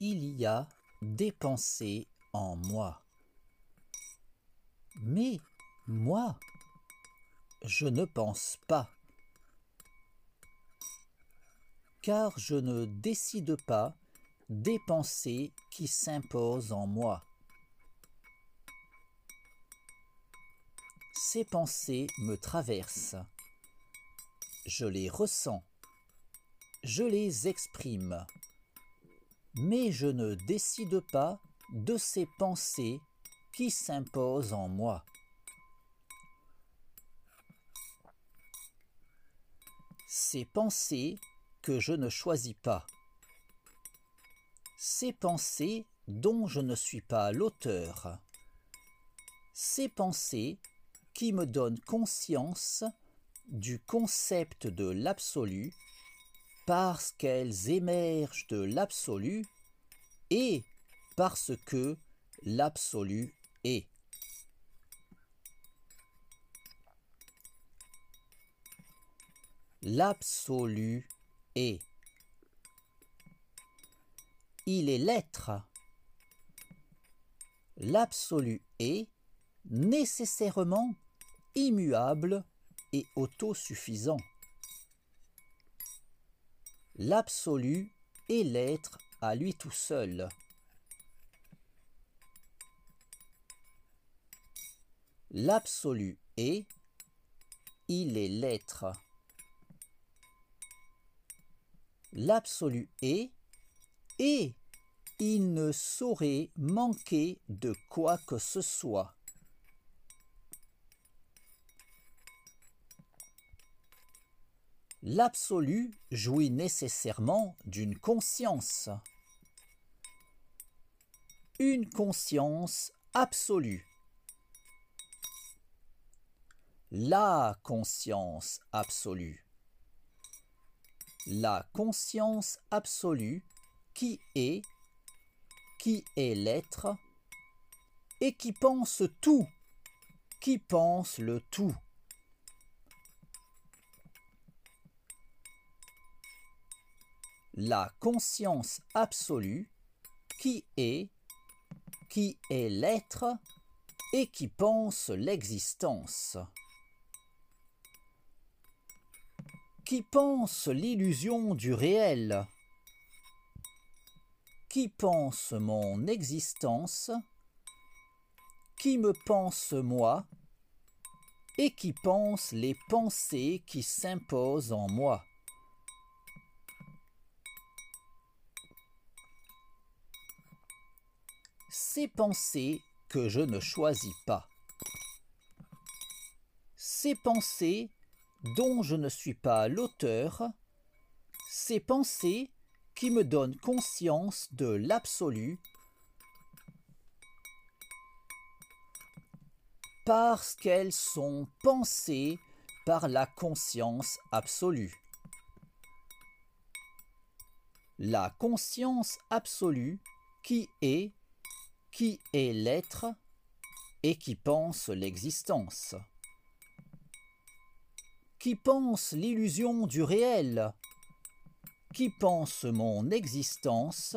Il y a des pensées en moi. Mais moi, je ne pense pas. Car je ne décide pas des pensées qui s'imposent en moi. Ces pensées me traversent. Je les ressens. Je les exprime. Mais je ne décide pas de ces pensées qui s'imposent en moi. Ces pensées que je ne choisis pas. Ces pensées dont je ne suis pas l'auteur. Ces pensées qui me donnent conscience du concept de l'absolu parce qu'elles émergent de l'absolu et parce que l'absolu est. L'absolu est. Il est l'être. L'absolu est nécessairement immuable et autosuffisant. L'absolu est l'être à lui tout seul. L'absolu est, il est l'être. L'absolu est, et il ne saurait manquer de quoi que ce soit. L'absolu jouit nécessairement d'une conscience. Une conscience absolue. La conscience absolue. La conscience absolue qui est, qui est l'être, et qui pense tout, qui pense le tout. La conscience absolue qui est, qui est l'être et qui pense l'existence, qui pense l'illusion du réel, qui pense mon existence, qui me pense moi, et qui pense les pensées qui s'imposent en moi. Ces pensées que je ne choisis pas. Ces pensées dont je ne suis pas l'auteur, ces pensées qui me donnent conscience de l'absolu parce qu'elles sont pensées par la conscience absolue. La conscience absolue qui est qui est l'être et qui pense l'existence, qui pense l'illusion du réel, qui pense mon existence,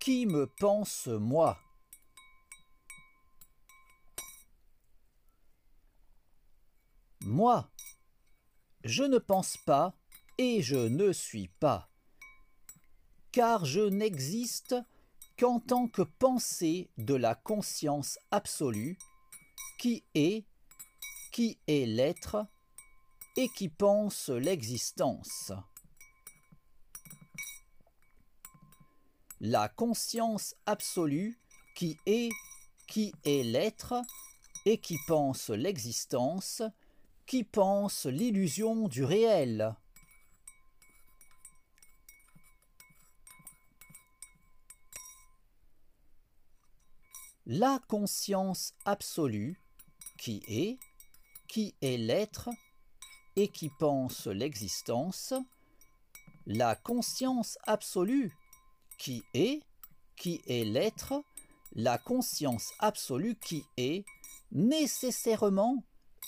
qui me pense moi. Moi, je ne pense pas et je ne suis pas, car je n'existe qu'en tant que pensée de la conscience absolue, qui est, qui est l'être, et qui pense l'existence. La conscience absolue qui est, qui est l'être, et qui pense l'existence, qui pense l'illusion du réel. La conscience absolue qui est, qui est l'être et qui pense l'existence, la conscience absolue qui est, qui est l'être, la conscience absolue qui est nécessairement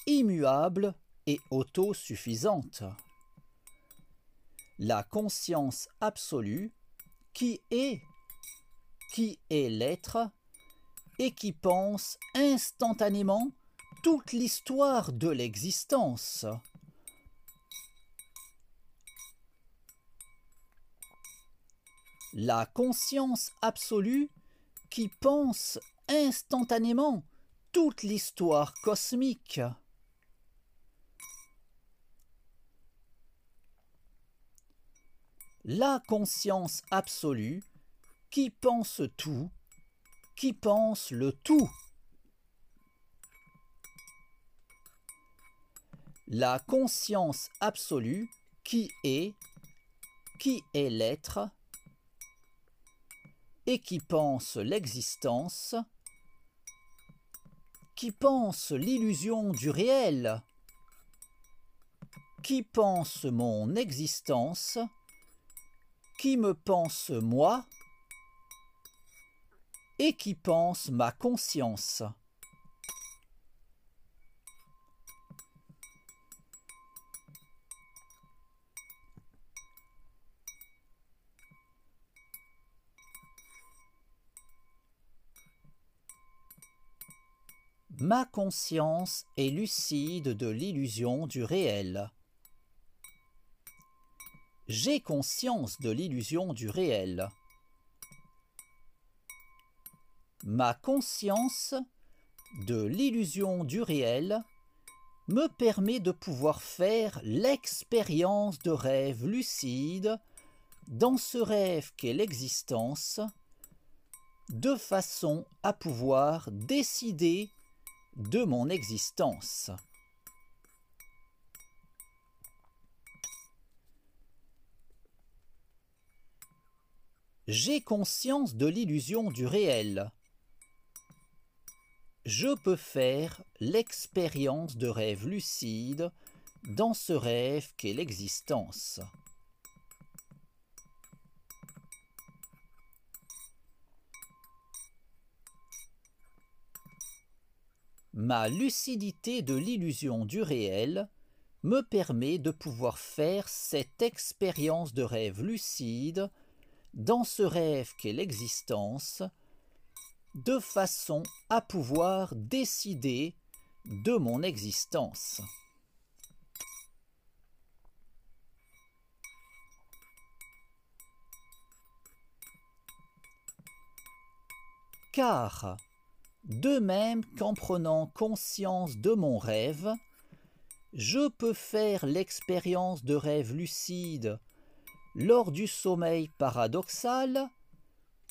immuable et autosuffisante. la conscience absolue qui est, qui est l'être et qui pense instantanément toute l'histoire de l'existence. La conscience absolue qui pense instantanément toute l'histoire cosmique. La conscience absolue qui pense tout, qui pense le tout. La conscience absolue qui est, qui est l'être, et qui pense l'existence, qui pense l'illusion du réel, qui pense mon existence, qui me pense moi, et qui pense ma conscience. Ma conscience est lucide de l'illusion du réel. J'ai conscience de l'illusion du réel. Ma conscience de l'illusion du réel me permet de pouvoir faire l'expérience de rêve lucide dans ce rêve qu'est l'existence, de façon à pouvoir décider de mon existence. J'ai conscience de l'illusion du réel. Je peux faire l'expérience de rêve lucide dans ce rêve qu'est l'existence. Ma lucidité de l'illusion du réel me permet de pouvoir faire cette expérience de rêve lucide dans ce rêve qu'est l'existence, de façon à pouvoir décider de mon existence. Car de même qu'en prenant conscience de mon rêve, je peux faire l'expérience de rêve lucide lors du sommeil paradoxal,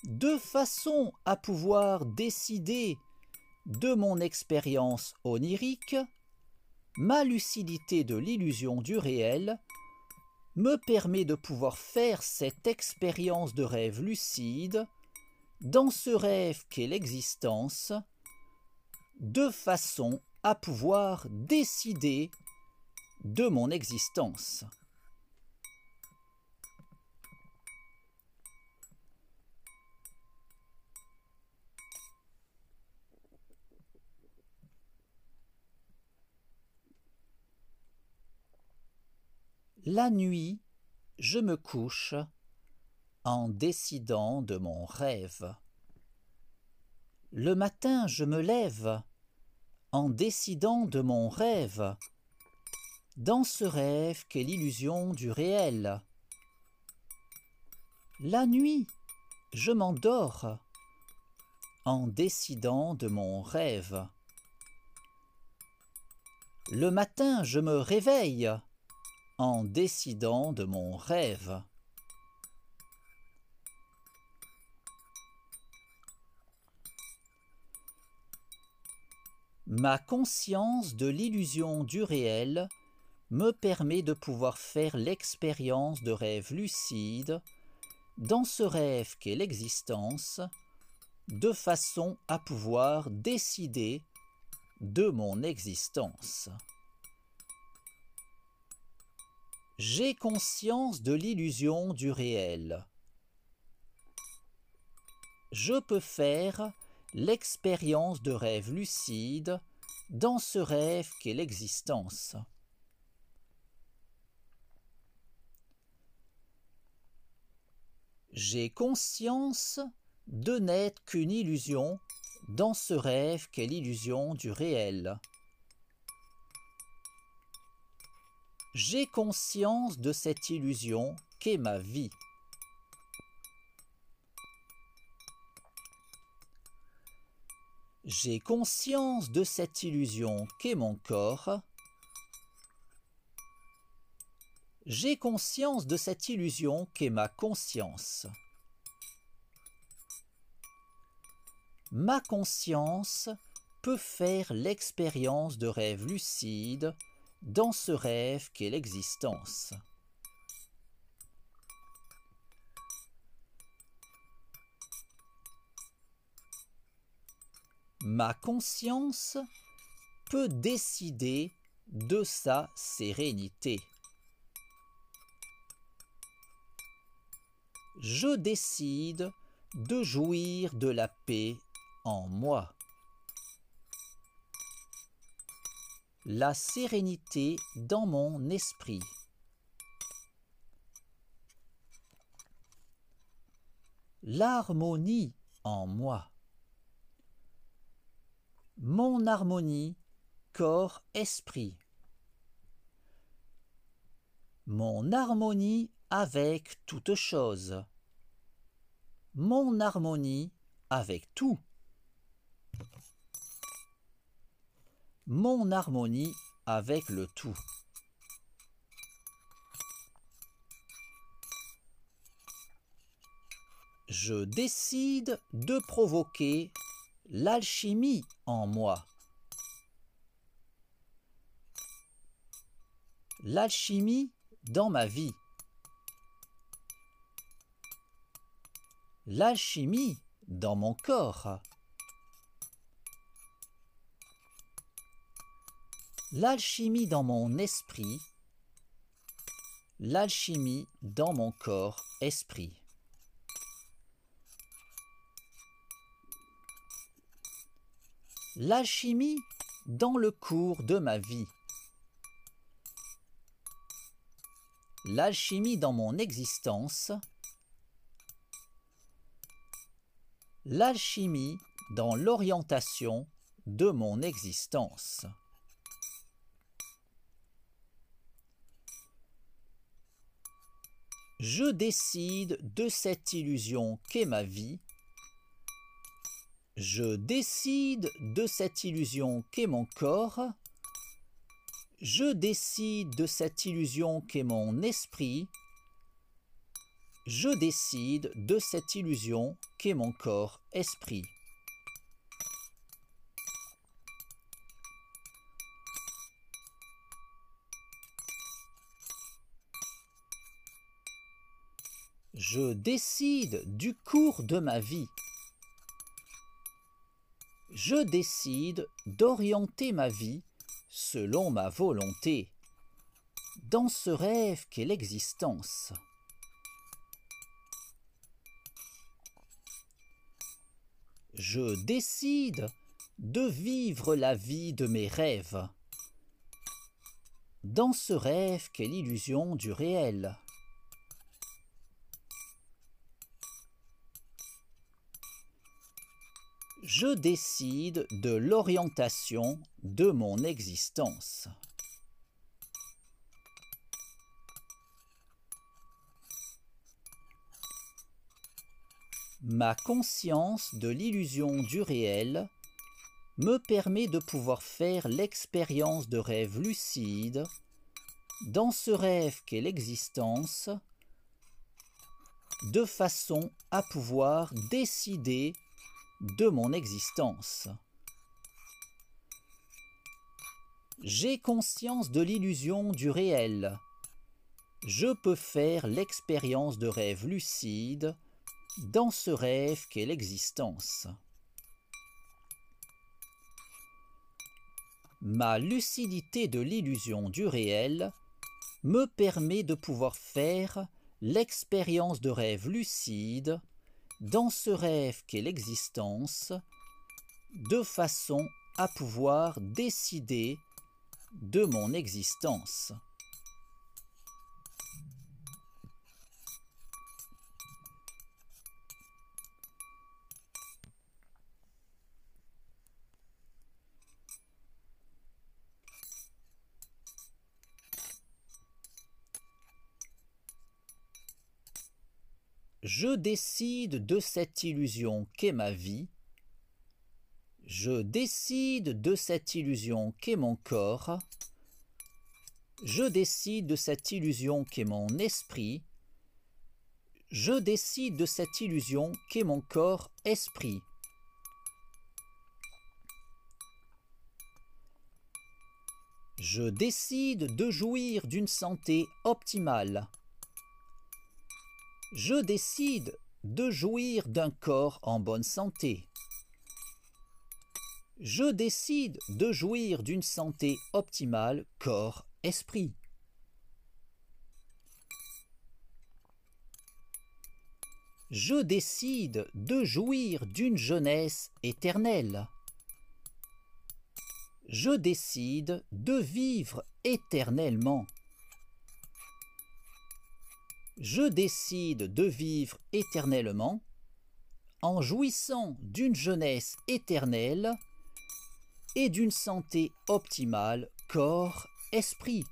de façon à pouvoir décider de mon expérience onirique, ma lucidité de l'illusion du réel me permet de pouvoir faire cette expérience de rêve lucide dans ce rêve qu'est l'existence, de façon à pouvoir décider de mon existence. La nuit, je me couche en décidant de mon rêve. Le matin je me lève en décidant de mon rêve, dans ce rêve qu'est l'illusion du réel. La nuit je m'endors en décidant de mon rêve. Le matin je me réveille en décidant de mon rêve. Ma conscience de l'illusion du réel me permet de pouvoir faire l'expérience de rêve lucide dans ce rêve qu'est l'existence, de façon à pouvoir décider de mon existence. J'ai conscience de l'illusion du réel. Je peux faire l'expérience de rêve lucide dans ce rêve qu'est l'existence. J'ai conscience de n'être qu'une illusion dans ce rêve qu'est l'illusion du réel. J'ai conscience de cette illusion qu'est ma vie. J'ai conscience de cette illusion qu'est mon corps. J'ai conscience de cette illusion qu'est ma conscience. Ma conscience peut faire l'expérience de rêve lucide dans ce rêve qu'est l'existence. Ma conscience peut décider de sa sérénité. Je décide de jouir de la paix en moi. La sérénité dans mon esprit. L'harmonie en moi mon harmonie, corps-esprit. Mon harmonie avec toute chose. Mon harmonie avec tout. Mon harmonie avec le tout. Je décide de provoquer l'alchimie en moi. L'alchimie dans ma vie. L'alchimie dans mon corps. L'alchimie dans mon esprit. L'alchimie dans mon corps-esprit. l'alchimie dans le cours de ma vie. L'alchimie dans mon existence. L'alchimie dans l'orientation de mon existence. Je décide de cette illusion qu'est ma vie je décide de cette illusion qu'est mon corps. Je décide de cette illusion qu'est mon esprit. Je décide de cette illusion qu'est mon corps-esprit. Je décide du cours de ma vie je décide d'orienter ma vie selon ma volonté, dans ce rêve qu'est l'existence. Je décide de vivre la vie de mes rêves, dans ce rêve qu'est l'illusion du réel. Je décide de l'orientation de mon existence. Ma conscience de l'illusion du réel me permet de pouvoir faire l'expérience de rêve lucide dans ce rêve qu'est l'existence, de façon à pouvoir décider de mon existence. J'ai conscience de l'illusion du réel. Je peux faire l'expérience de rêve lucide dans ce rêve qu'est l'existence. Ma lucidité de l'illusion du réel me permet de pouvoir faire l'expérience de rêve lucide dans ce rêve qu'est l'existence, de façon à pouvoir décider de mon existence. Je décide de cette illusion qu'est ma vie. Je décide de cette illusion qu'est mon corps. Je décide de cette illusion qu'est mon esprit. Je décide de cette illusion qu'est mon corps-esprit. Je décide de jouir d'une santé optimale. Je décide de jouir d'un corps en bonne santé. Je décide de jouir d'une santé optimale corps-esprit. Je décide de jouir d'une jeunesse éternelle je décide de vivre éternellement. Je décide de vivre éternellement en jouissant d'une jeunesse éternelle et d'une santé optimale corps-esprit.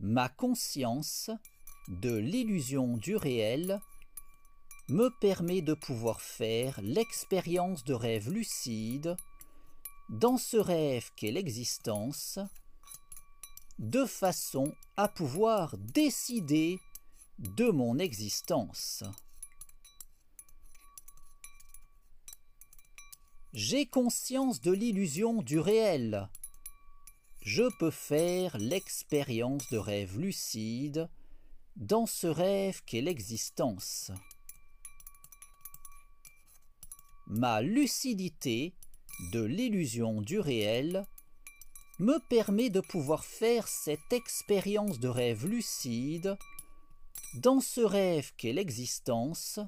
Ma conscience de l'illusion du réel me permet de pouvoir faire l'expérience de rêve lucide dans ce rêve qu'est l'existence, de façon à pouvoir décider de mon existence. J'ai conscience de l'illusion du réel, je peux faire l'expérience de rêve lucide dans ce rêve qu'est l'existence. Ma lucidité de l'illusion du réel me permet de pouvoir faire cette expérience de rêve lucide dans ce rêve qu'est l'existence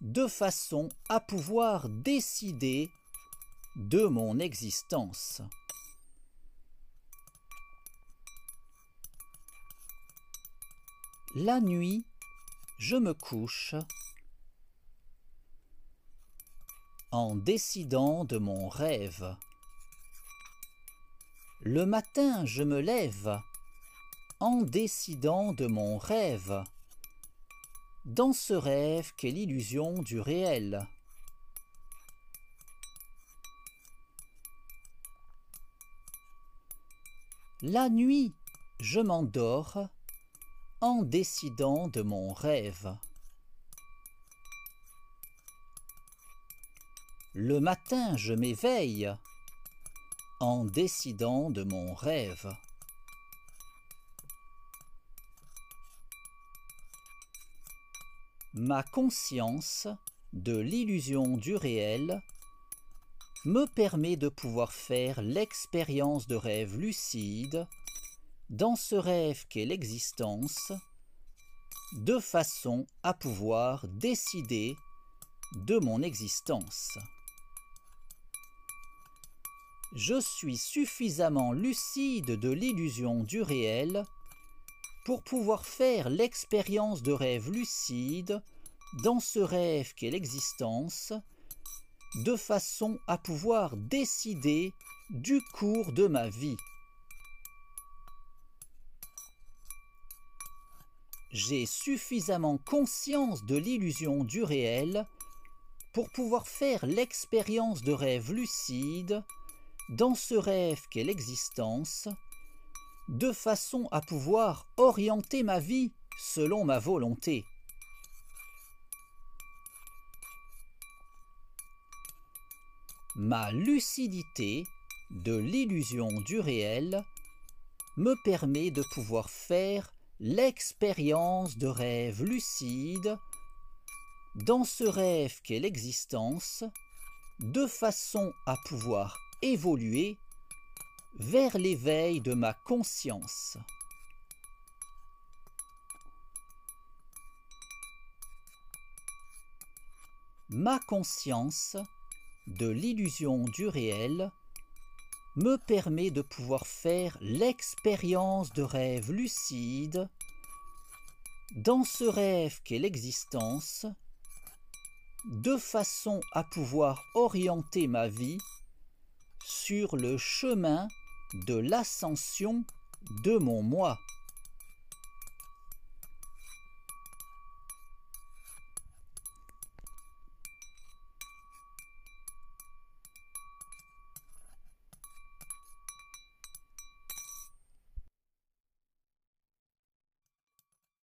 de façon à pouvoir décider de mon existence. La nuit, je me couche en décidant de mon rêve. Le matin, je me lève en décidant de mon rêve, dans ce rêve qu'est l'illusion du réel. La nuit, je m'endors en décidant de mon rêve. Le matin, je m'éveille en décidant de mon rêve. Ma conscience de l'illusion du réel me permet de pouvoir faire l'expérience de rêve lucide dans ce rêve qu'est l'existence, de façon à pouvoir décider de mon existence. Je suis suffisamment lucide de l'illusion du réel pour pouvoir faire l'expérience de rêve lucide dans ce rêve qu'est l'existence, de façon à pouvoir décider du cours de ma vie. j'ai suffisamment conscience de l'illusion du réel pour pouvoir faire l'expérience de rêve lucide dans ce rêve qu'est l'existence, de façon à pouvoir orienter ma vie selon ma volonté. Ma lucidité de l'illusion du réel me permet de pouvoir faire l'expérience de rêve lucide dans ce rêve qu'est l'existence, de façon à pouvoir évoluer vers l'éveil de ma conscience. Ma conscience de l'illusion du réel me permet de pouvoir faire l'expérience de rêve lucide dans ce rêve qu'est l'existence, de façon à pouvoir orienter ma vie sur le chemin de l'ascension de mon moi.